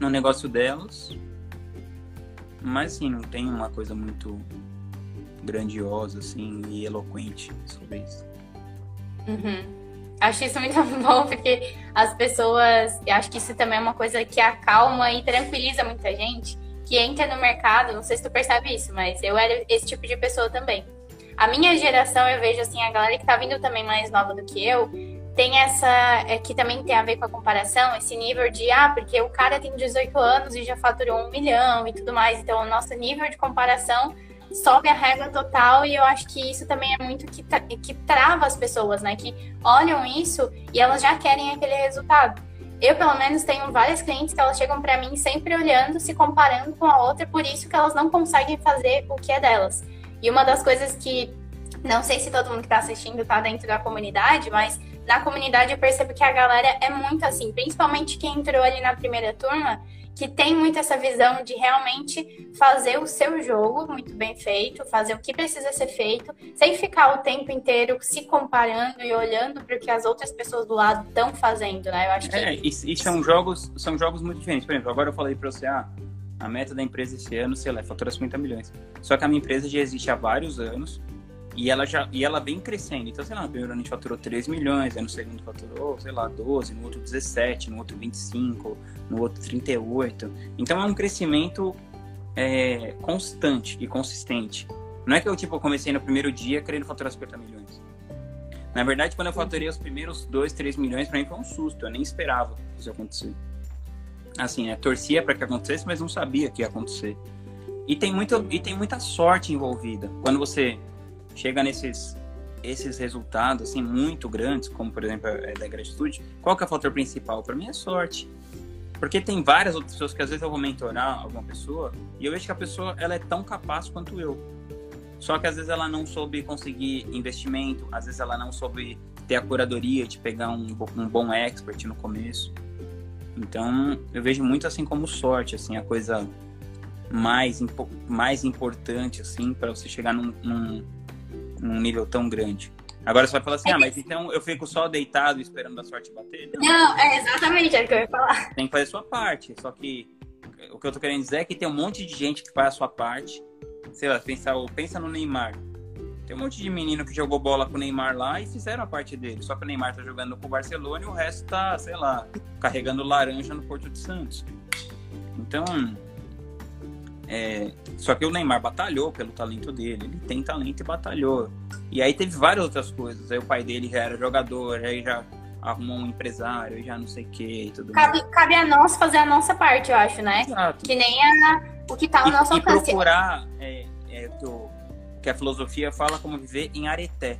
no negócio delas, mas, assim, não tem uma coisa muito grandiosa, assim, e eloquente sobre isso. Uhum. Acho isso muito bom, porque as pessoas. Eu acho que isso também é uma coisa que acalma e tranquiliza muita gente que entra no mercado. Não sei se tu percebe isso, mas eu era esse tipo de pessoa também. A minha geração, eu vejo assim, a galera que tá vindo também mais nova do que eu, tem essa. É, que também tem a ver com a comparação, esse nível de, ah, porque o cara tem 18 anos e já faturou um milhão e tudo mais. Então, o nosso nível de comparação sobe a régua total e eu acho que isso também é muito que, que trava as pessoas, né? Que olham isso e elas já querem aquele resultado. Eu, pelo menos, tenho várias clientes que elas chegam para mim sempre olhando, se comparando com a outra, por isso que elas não conseguem fazer o que é delas. E uma das coisas que, não sei se todo mundo que está assistindo está dentro da comunidade, mas na comunidade eu percebo que a galera é muito assim, principalmente quem entrou ali na primeira turma, que tem muito essa visão de realmente fazer o seu jogo muito bem feito, fazer o que precisa ser feito, sem ficar o tempo inteiro se comparando e olhando para o que as outras pessoas do lado estão fazendo, né? Eu acho que é, e, e, são jogos, são jogos muito diferentes. Por exemplo, agora eu falei para você, ah, a meta da empresa esse ano, sei lá, é faturar 50 milhões. Só que a minha empresa já existe há vários anos e ela já e ela vem crescendo. Então, sei lá, no primeiro ano a gente faturou 3 milhões, aí no segundo faturou, sei lá, 12, no outro 17, no outro 25, no outro 38. Então é um crescimento é, constante e consistente. Não é que eu tipo comecei no primeiro dia querendo faturar 50 milhões. Na verdade, quando eu faturei os primeiros 2, 3 milhões, para mim foi um susto. Eu nem esperava isso acontecer. Assim, é, torcia para que acontecesse, mas não sabia que ia acontecer. E tem, muito, e tem muita sorte envolvida. Quando você chega nesses esses resultados assim muito grandes, como por exemplo é da gratitude, qual que é o fator principal? Para mim é sorte. Porque tem várias outras pessoas que às vezes eu vou mentorar alguma pessoa e eu vejo que a pessoa ela é tão capaz quanto eu. Só que às vezes ela não soube conseguir investimento, às vezes ela não soube ter a curadoria de pegar um, um bom expert no começo. Então, eu vejo muito assim como sorte, assim, a coisa mais, mais importante, assim, para você chegar num, num, num nível tão grande. Agora você vai falar assim, é ah, mas então eu fico só deitado esperando a sorte bater? Não, não é exatamente é o que eu ia falar. Tem que fazer a sua parte. Só que o que eu tô querendo dizer é que tem um monte de gente que faz a sua parte. Sei lá, pensa, pensa no Neymar. Tem um monte de menino que jogou bola com o Neymar lá e fizeram a parte dele. Só que o Neymar tá jogando com o Barcelona e o resto tá, sei lá, carregando laranja no Porto de Santos. Então, é, só que o Neymar batalhou pelo talento dele, ele tem talento e batalhou. E aí teve várias outras coisas. Aí o pai dele já era jogador, aí já arrumou um empresário, já não sei o que e tudo cabe, mais. Cabe a nós fazer a nossa parte, eu acho, né? Exato. Que nem a, o que tá ao nosso alcance. E procurar, é, é, que, que a filosofia fala como viver em areté,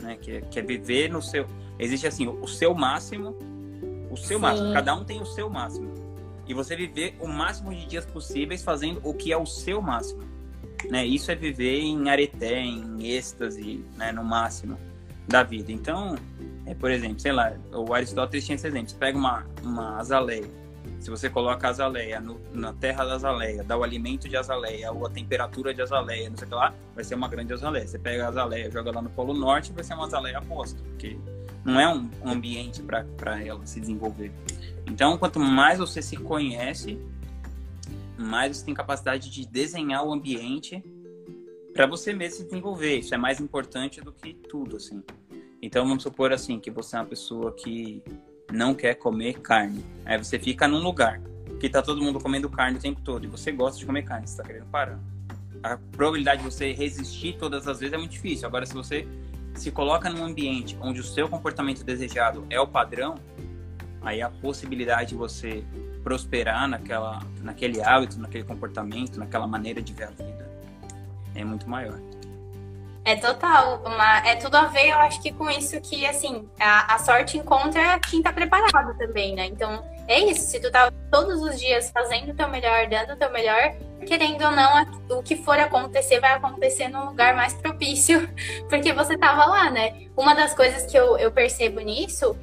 né? Que, que é viver no seu... Existe assim, o, o seu máximo, o seu Sim. máximo. Cada um tem o seu máximo e você viver o máximo de dias possíveis fazendo o que é o seu máximo. Né? Isso é viver em areté, em êxtase, né? no máximo da vida. Então, é, por exemplo, sei lá, o Aristóteles tinha esse exemplo. Você pega uma, uma azaleia, se você coloca a azaleia no, na terra da azaleia, dá o alimento de azaleia, ou a temperatura de azaleia, não sei o que lá, vai ser uma grande azaleia. Você pega a azaleia, joga lá no Polo Norte, vai ser uma azaleia aposta, porque não é um ambiente para ela se desenvolver. Então, quanto mais você se conhece, mais você tem capacidade de desenhar o ambiente para você mesmo se desenvolver. Isso é mais importante do que tudo, assim. Então, vamos supor assim que você é uma pessoa que não quer comer carne. Aí você fica num lugar que tá todo mundo comendo carne o tempo todo e você gosta de comer carne, você tá querendo parar. A probabilidade de você resistir todas as vezes é muito difícil. Agora, se você se coloca num ambiente onde o seu comportamento desejado é o padrão, aí a possibilidade de você prosperar naquela, naquele hábito, naquele comportamento, naquela maneira de ver a vida é muito maior. É total, uma, é tudo a ver, eu acho que com isso que, assim, a, a sorte encontra quem tá preparado também, né? Então, é isso, se tu tá todos os dias fazendo o teu melhor, dando o teu melhor, querendo ou não, o que for acontecer vai acontecer num lugar mais propício, porque você tava lá, né? Uma das coisas que eu, eu percebo nisso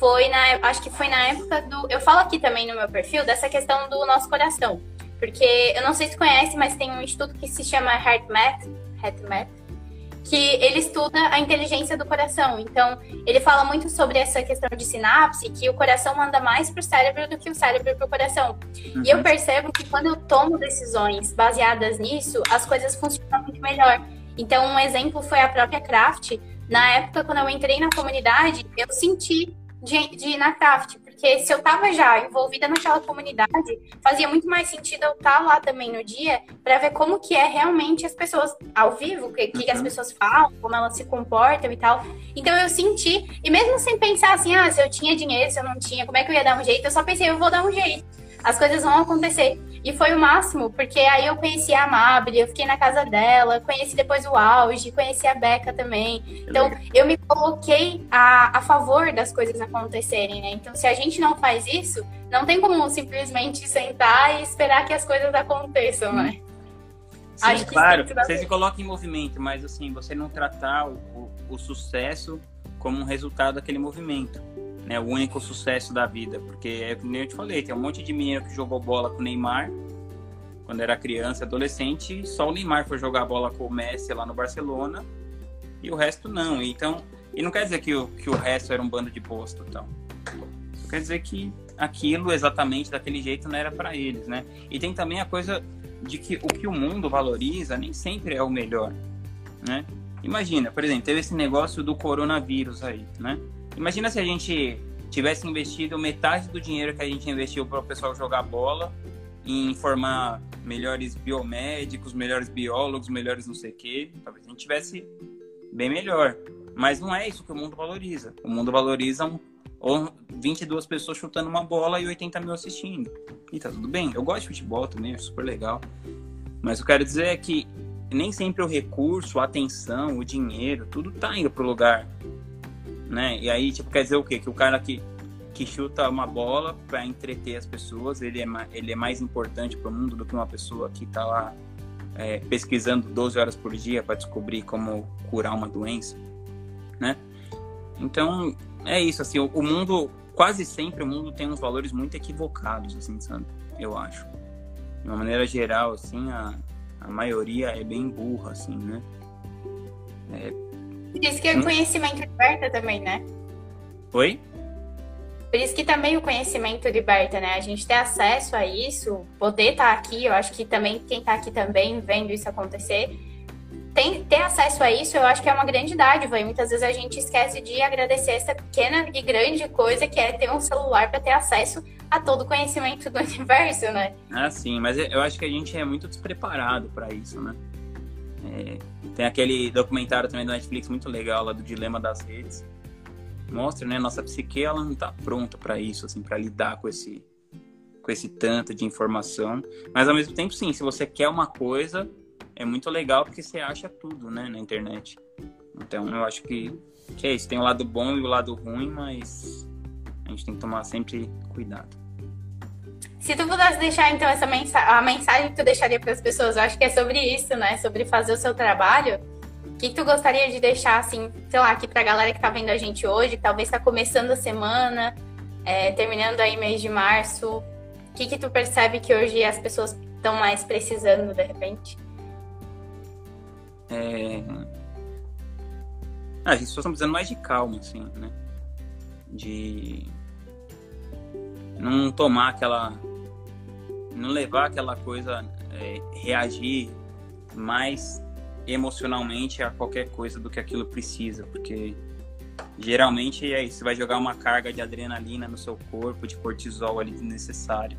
foi na, acho que foi na época do, eu falo aqui também no meu perfil dessa questão do nosso coração. porque eu não sei se conhece, mas tem um estudo que se chama HeartMath, HeartMath que ele estuda a inteligência do coração. Então, ele fala muito sobre essa questão de sinapse, que o coração manda mais para o cérebro do que o cérebro para o coração. Uhum. E eu uhum. percebo que quando eu tomo decisões baseadas nisso, as coisas funcionam muito melhor. Então, um exemplo foi a própria Craft. Na época, quando eu entrei na comunidade, eu senti de, de ir na Craft, porque se eu estava já envolvida naquela comunidade, fazia muito mais sentido eu estar tá lá também no dia para ver como que é realmente as pessoas ao vivo, o que, que uhum. as pessoas falam, como elas se comportam e tal. Então eu senti, e mesmo sem pensar assim, ah, se eu tinha dinheiro, se eu não tinha, como é que eu ia dar um jeito, eu só pensei, eu vou dar um jeito. As coisas vão acontecer. E foi o máximo, porque aí eu conheci a Mabel, eu fiquei na casa dela, conheci depois o Auge, conheci a Beca também. Então, eu me coloquei a, a favor das coisas acontecerem, né? Então, se a gente não faz isso, não tem como simplesmente sentar e esperar que as coisas aconteçam, né? Sim, Acho claro, você se coloca em movimento, mas assim, você não tratar o, o, o sucesso como um resultado daquele movimento né, o único sucesso da vida, porque é como eu te falei, tem um monte de menino que jogou bola com o Neymar quando era criança, adolescente, só o Neymar foi jogar bola com o Messi lá no Barcelona e o resto não. Então, e não quer dizer que o, que o resto era um bando de posto, então. Isso quer dizer que aquilo exatamente daquele jeito não era para eles, né? E tem também a coisa de que o que o mundo valoriza nem sempre é o melhor, né? Imagina, por exemplo, teve esse negócio do coronavírus aí, né? Imagina se a gente tivesse investido metade do dinheiro que a gente investiu para o pessoal jogar bola em formar melhores biomédicos, melhores biólogos, melhores não sei o quê. Talvez a gente tivesse bem melhor. Mas não é isso que o mundo valoriza. O mundo valoriza um, 22 pessoas chutando uma bola e 80 mil assistindo. E tá tudo bem. Eu gosto de futebol também, é super legal. Mas eu quero dizer é que nem sempre o recurso, a atenção, o dinheiro, tudo tá indo pro lugar né? E aí, tipo, quer dizer o quê? Que o cara que, que chuta uma bola para entreter as pessoas, ele é, ele é mais importante para o mundo do que uma pessoa que está lá é, pesquisando 12 horas por dia para descobrir como curar uma doença, né? Então, é isso, assim, o, o, mundo, quase sempre o mundo tem uns valores muito equivocados, assim, sabe? Eu acho. De uma maneira geral, assim, a, a maioria é bem burra, assim, né? É, por isso que o conhecimento liberta também, né? Oi? Por isso que também o conhecimento liberta, né? A gente ter acesso a isso, poder estar tá aqui, eu acho que também quem está aqui também vendo isso acontecer, tem, ter acesso a isso, eu acho que é uma grande dádiva. E muitas vezes a gente esquece de agradecer essa pequena e grande coisa que é ter um celular para ter acesso a todo o conhecimento do universo, né? Ah, sim, mas eu acho que a gente é muito despreparado para isso, né? É, tem aquele documentário também da Netflix muito legal lá do dilema das redes. Mostra, né, nossa psique ela não está pronta para isso, assim, para lidar com esse com esse tanto de informação, mas ao mesmo tempo sim, se você quer uma coisa, é muito legal porque você acha tudo, né, na internet. Então, eu acho que, que é isso, tem o lado bom e o lado ruim, mas a gente tem que tomar sempre cuidado. Se tu pudesse deixar, então, essa mensagem, a mensagem que tu deixaria para as pessoas, eu acho que é sobre isso, né? Sobre fazer o seu trabalho. O que, que tu gostaria de deixar, assim, sei lá, aqui para a galera que está vendo a gente hoje, talvez está começando a semana, é, terminando aí mês de março. O que, que tu percebe que hoje as pessoas estão mais precisando, de repente? É... Ah, as pessoas estão precisando mais de calma, assim, né? De não tomar aquela não levar aquela coisa, é, reagir mais emocionalmente a qualquer coisa do que aquilo precisa, porque geralmente é isso, você vai jogar uma carga de adrenalina no seu corpo, de cortisol ali desnecessário.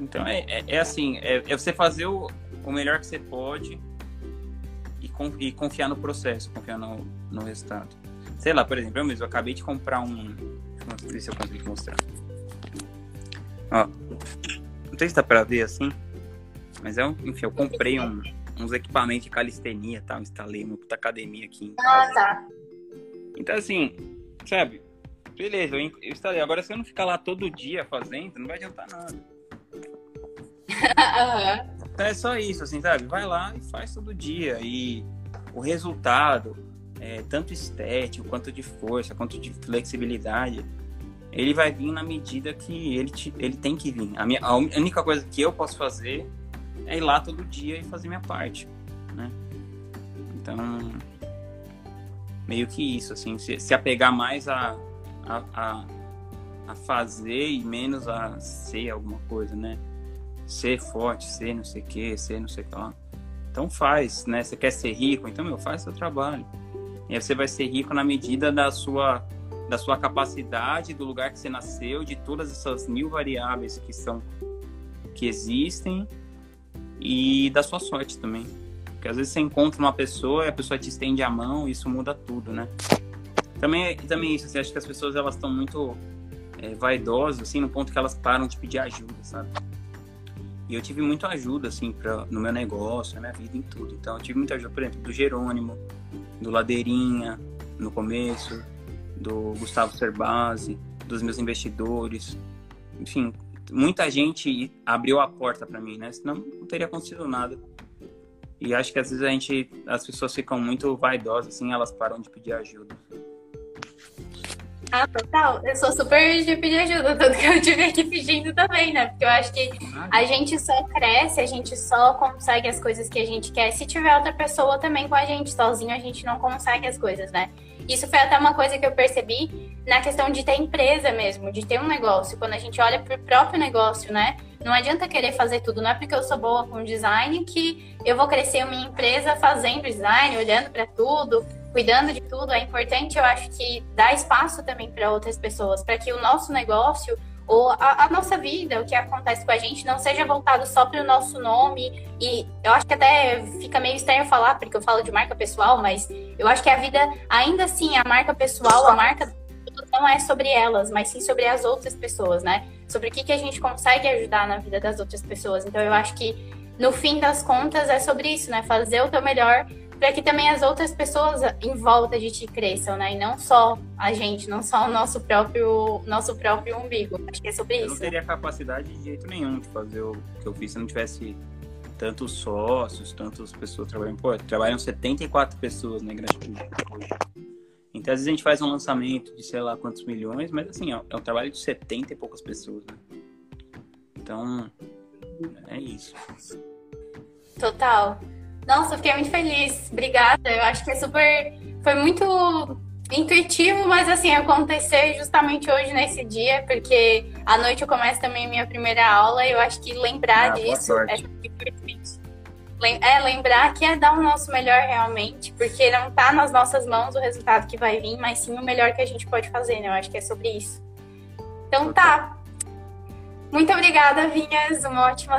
Então é, é, é assim, é, é, você fazer o, o melhor que você pode e, e confiar no processo, confiar no, no resultado. Sei lá, por exemplo, eu mesmo acabei de comprar um. Deixa eu ver se eu consigo mostrar. Ó, não sei se dá pra ver assim, mas é um, enfim, eu comprei um, uns equipamentos de calistenia, tá? Eu instalei uma puta academia aqui. Ah, tá. Então, assim, sabe? Beleza, eu instalei. Agora, se eu não ficar lá todo dia fazendo, não vai adiantar nada. então, é só isso, assim, sabe? Vai lá e faz todo dia. E o resultado, é, tanto estético, quanto de força, quanto de flexibilidade, ele vai vir na medida que ele, te, ele tem que vir. A, minha, a única coisa que eu posso fazer é ir lá todo dia e fazer minha parte, né? Então, meio que isso, assim, se, se apegar mais a, a, a, a, fazer e menos a ser alguma coisa, né? Ser forte, ser não sei o que, ser não sei o que lá. Então faz, né? Você quer ser rico, então, meu, faz seu trabalho. E aí você vai ser rico na medida da sua da sua capacidade, do lugar que você nasceu, de todas essas mil variáveis que são que existem e da sua sorte também. Porque às vezes você encontra uma pessoa e a pessoa te estende a mão e isso muda tudo, né? Também, também isso, assim, acho que as pessoas elas estão muito é, vaidosas, assim, no ponto que elas param de pedir ajuda, sabe? E eu tive muita ajuda, assim, no meu negócio, na minha vida, em tudo. Então, eu tive muita ajuda, por exemplo, do Jerônimo, do Ladeirinha, no começo, do Gustavo Cerbasi, dos meus investidores, enfim, muita gente abriu a porta para mim, né? Senão não teria acontecido nada. E acho que às vezes a gente, as pessoas ficam muito vaidosas, assim, elas param de pedir ajuda. Ah, total. Eu sou super de pedir ajuda, tanto que eu tive aqui pedindo também, né? Porque eu acho que a gente só cresce, a gente só consegue as coisas que a gente quer se tiver outra pessoa também com a gente. Sozinho a gente não consegue as coisas, né? Isso foi até uma coisa que eu percebi na questão de ter empresa mesmo, de ter um negócio. Quando a gente olha para o próprio negócio, né? Não adianta querer fazer tudo. Não é porque eu sou boa com design que eu vou crescer minha empresa fazendo design, olhando para tudo, cuidando de tudo. É importante, eu acho que dar espaço também para outras pessoas, para que o nosso negócio ou a, a, nossa vida, o que acontece com a gente, não seja voltado só para o nosso nome. E eu acho que até fica meio estranho falar, porque eu falo de marca pessoal, mas eu acho que a vida, ainda assim, a marca pessoal, a marca não é sobre elas, mas sim sobre as outras pessoas, né? Sobre o que, que a gente consegue ajudar na vida das outras pessoas. Então eu acho que no fim das contas é sobre isso, né? Fazer o teu melhor para que também as outras pessoas em volta de ti cresçam, né? E não só a gente, não só o nosso próprio, nosso próprio umbigo. Acho que é sobre eu isso. Eu não teria capacidade de jeito nenhum de fazer o que eu fiz se não tivesse tantos sócios, tantas pessoas trabalhando. Pô, trabalham 74 pessoas na Gratitude hoje. Então, às vezes a gente faz um lançamento de sei lá quantos milhões, mas assim, ó, é um trabalho de 70 e poucas pessoas, né? Então, é isso. Total. Nossa, fiquei muito feliz. Obrigada. Eu acho que é super. Foi muito intuitivo, mas assim, acontecer justamente hoje nesse dia, porque à noite eu começo também minha primeira aula e eu acho que lembrar ah, disso é importante. É lembrar que é dar o nosso melhor realmente, porque não tá nas nossas mãos o resultado que vai vir, mas sim o melhor que a gente pode fazer, né? Eu acho que é sobre isso. Então tá. Muito obrigada, Vinhas. Uma ótima